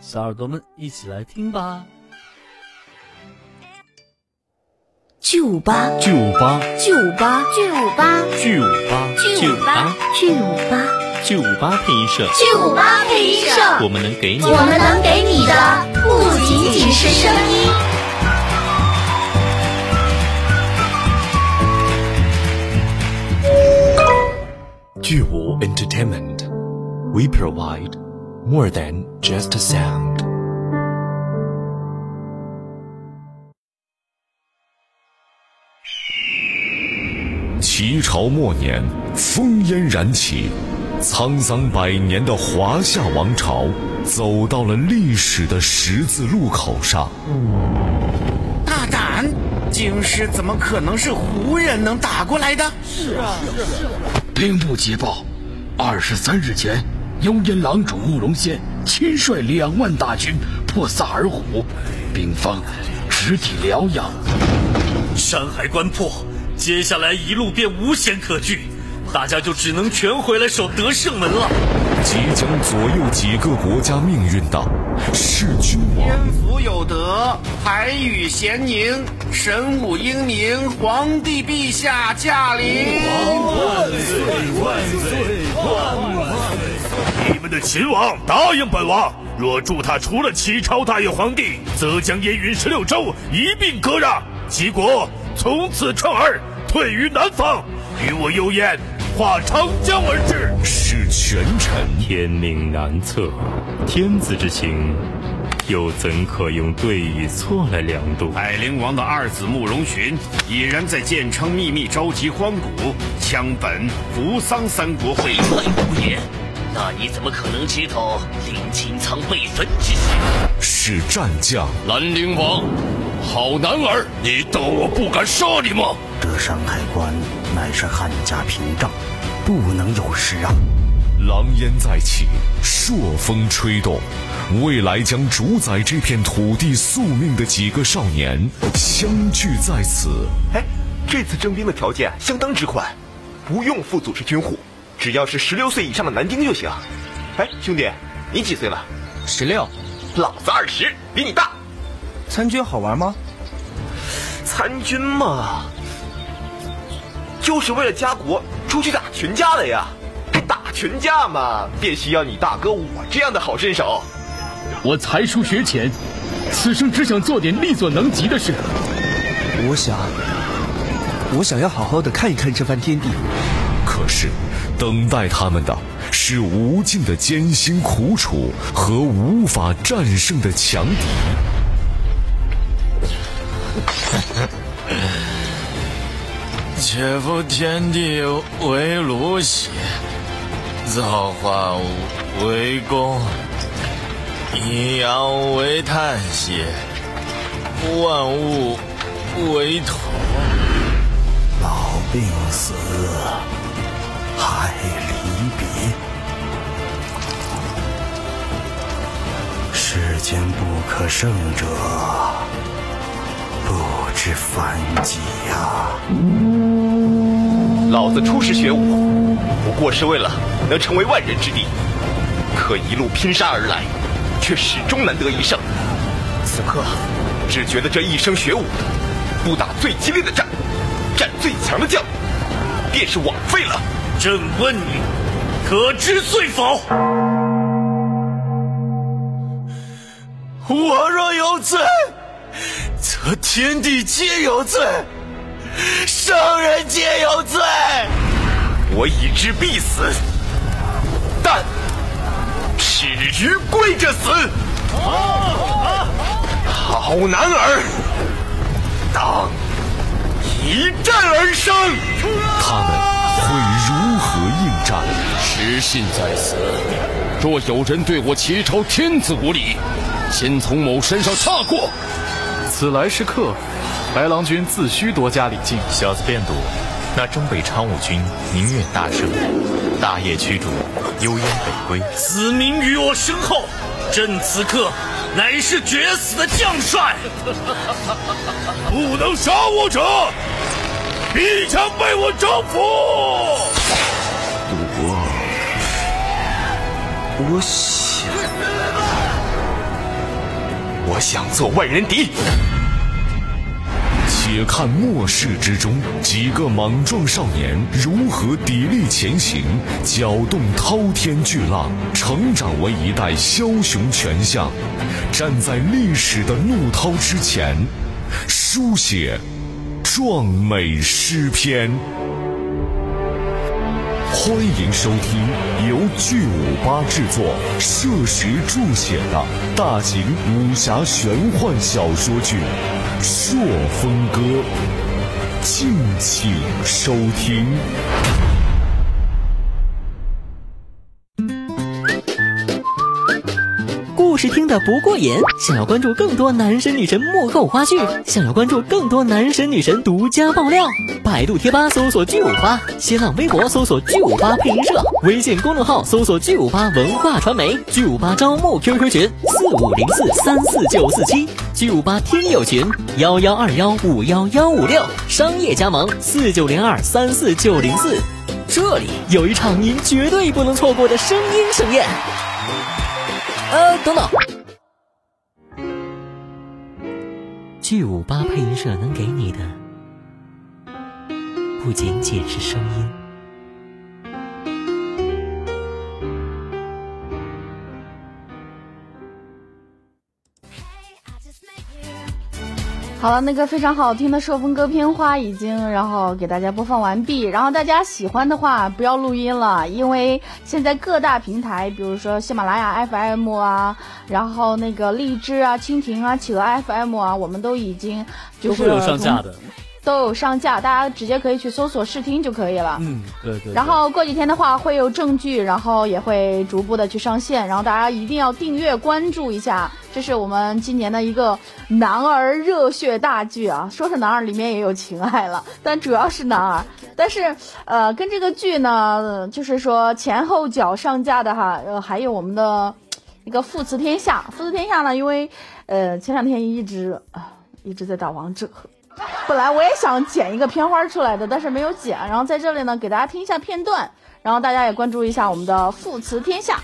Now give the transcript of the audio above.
小耳朵们一起来听吧。巨五八，巨五八，巨五八，巨五八，巨五八，巨五八，巨五八，巨五八配音社，巨五八配音社，我们能给你，我们能给你的。不仅仅是声音。巨五 Entertainment, we provide more than just a sound. 齐朝末年，烽烟燃起，沧桑百年的华夏王朝走到了历史的十字路口上。大胆！京师怎么可能是胡人能打过来的？是啊，是啊。兵部捷报，二十三日前，幽燕狼主慕容仙亲率两万大军破萨尔虎，兵方直抵辽阳。山海关破。接下来一路便无险可据，大家就只能全回来守德胜门了。即将左右几个国家命运的是君王。天福有德，海宇咸宁，神武英明，皇帝陛下驾临！万岁万岁万万岁！你们的秦王答应本王，若助他除了齐朝大业皇帝，则将燕云十六州一并割让，齐国从此称儿。退于南方，与我幽燕化长江而治，是权臣。天命难测，天子之情，又怎可用对与错来量度？海陵王的二子慕容询已然在建昌秘密召集荒古、羌本、扶桑三国会议。无言，那你怎么可能接到临秦仓被焚之事？是战将兰陵王，好男儿，你当我不敢杀你吗？这山海关乃是汉家屏障，不能有失啊！狼烟再起，朔风吹动，未来将主宰这片土地宿命的几个少年相聚在此。哎，这次征兵的条件相当之宽，不用副组织军户，只要是十六岁以上的男丁就行。哎，兄弟，你几岁了？十六。老子二十，比你大。参军好玩吗？参军嘛。就是为了家国出去打群架的呀！打群架嘛，便需要你大哥我这样的好身手。我才疏学浅，此生只想做点力所能及的事。我想，我想要好好的看一看这番天地。可是，等待他们的是无尽的艰辛苦楚和无法战胜的强敌。且夫天地为炉兮，造化为公，阴阳为叹息，万物为同。老病死，害离别，世间不可胜者。不知凡几呀！老子出师学武，不过是为了能成为万人之敌，可一路拼杀而来，却始终难得一胜。此刻，只觉得这一生学武，不打最激烈的战，战最强的将，便是枉费了。朕问你，可知罪否？我若有罪。则天地皆有罪，圣人皆有罪。我已知必死，但耻于跪着死。好男儿，当一战而生。他们会如何应战？失信在此，若有人对我齐朝天子无礼，先从某身上踏过。此来是客，白郎君自须多加礼敬。小子便赌，那征北昌武军宁愿大胜，大业驱逐，幽燕北归。子民于我身后，朕此刻乃是决死的将帅。不能杀我者，必将被我征服。我，我想。我想做万人敌。且看末世之中几个莽撞少年如何砥砺前行，搅动滔天巨浪，成长为一代枭雄权相，站在历史的怒涛之前，书写壮美诗篇。欢迎收听由巨五八制作、摄石著写的大型武侠玄幻小说剧《朔风歌》，敬请收听。事听得不过瘾，想要关注更多男神女神幕后花絮，想要关注更多男神女神独家爆料，百度贴吧搜索“巨五八”，新浪微博搜索“巨五八配音社”，微信公众号搜索“巨五八文化传媒”，巨五八招募 QQ 群四五零四三四九四七，巨五八听友群幺幺二幺五幺幺五六，商业加盟四九零二三四九零四，这里有一场您绝对不能错过的声音盛宴。呃，等等，巨五八配音社能给你的不仅仅是声音。好了，那个非常好听的《朔风歌》片花已经，然后给大家播放完毕。然后大家喜欢的话，不要录音了，因为现在各大平台，比如说喜马拉雅 FM 啊，然后那个荔枝啊、蜻蜓啊、企鹅 FM 啊，我们都已经就是有上架的。都有上架，大家直接可以去搜索试听就可以了。嗯，对对。然后过几天的话会有证据，然后也会逐步的去上线，然后大家一定要订阅关注一下，这是我们今年的一个男儿热血大剧啊！说是男儿，里面也有情爱了，但主要是男儿。但是呃，跟这个剧呢，就是说前后脚上架的哈，呃，还有我们的一个《父慈天下》。《父慈天下》呢，因为呃前两天一直啊一直在打王者。本来我也想剪一个片花出来的，但是没有剪。然后在这里呢，给大家听一下片段，然后大家也关注一下我们的《父慈天下》。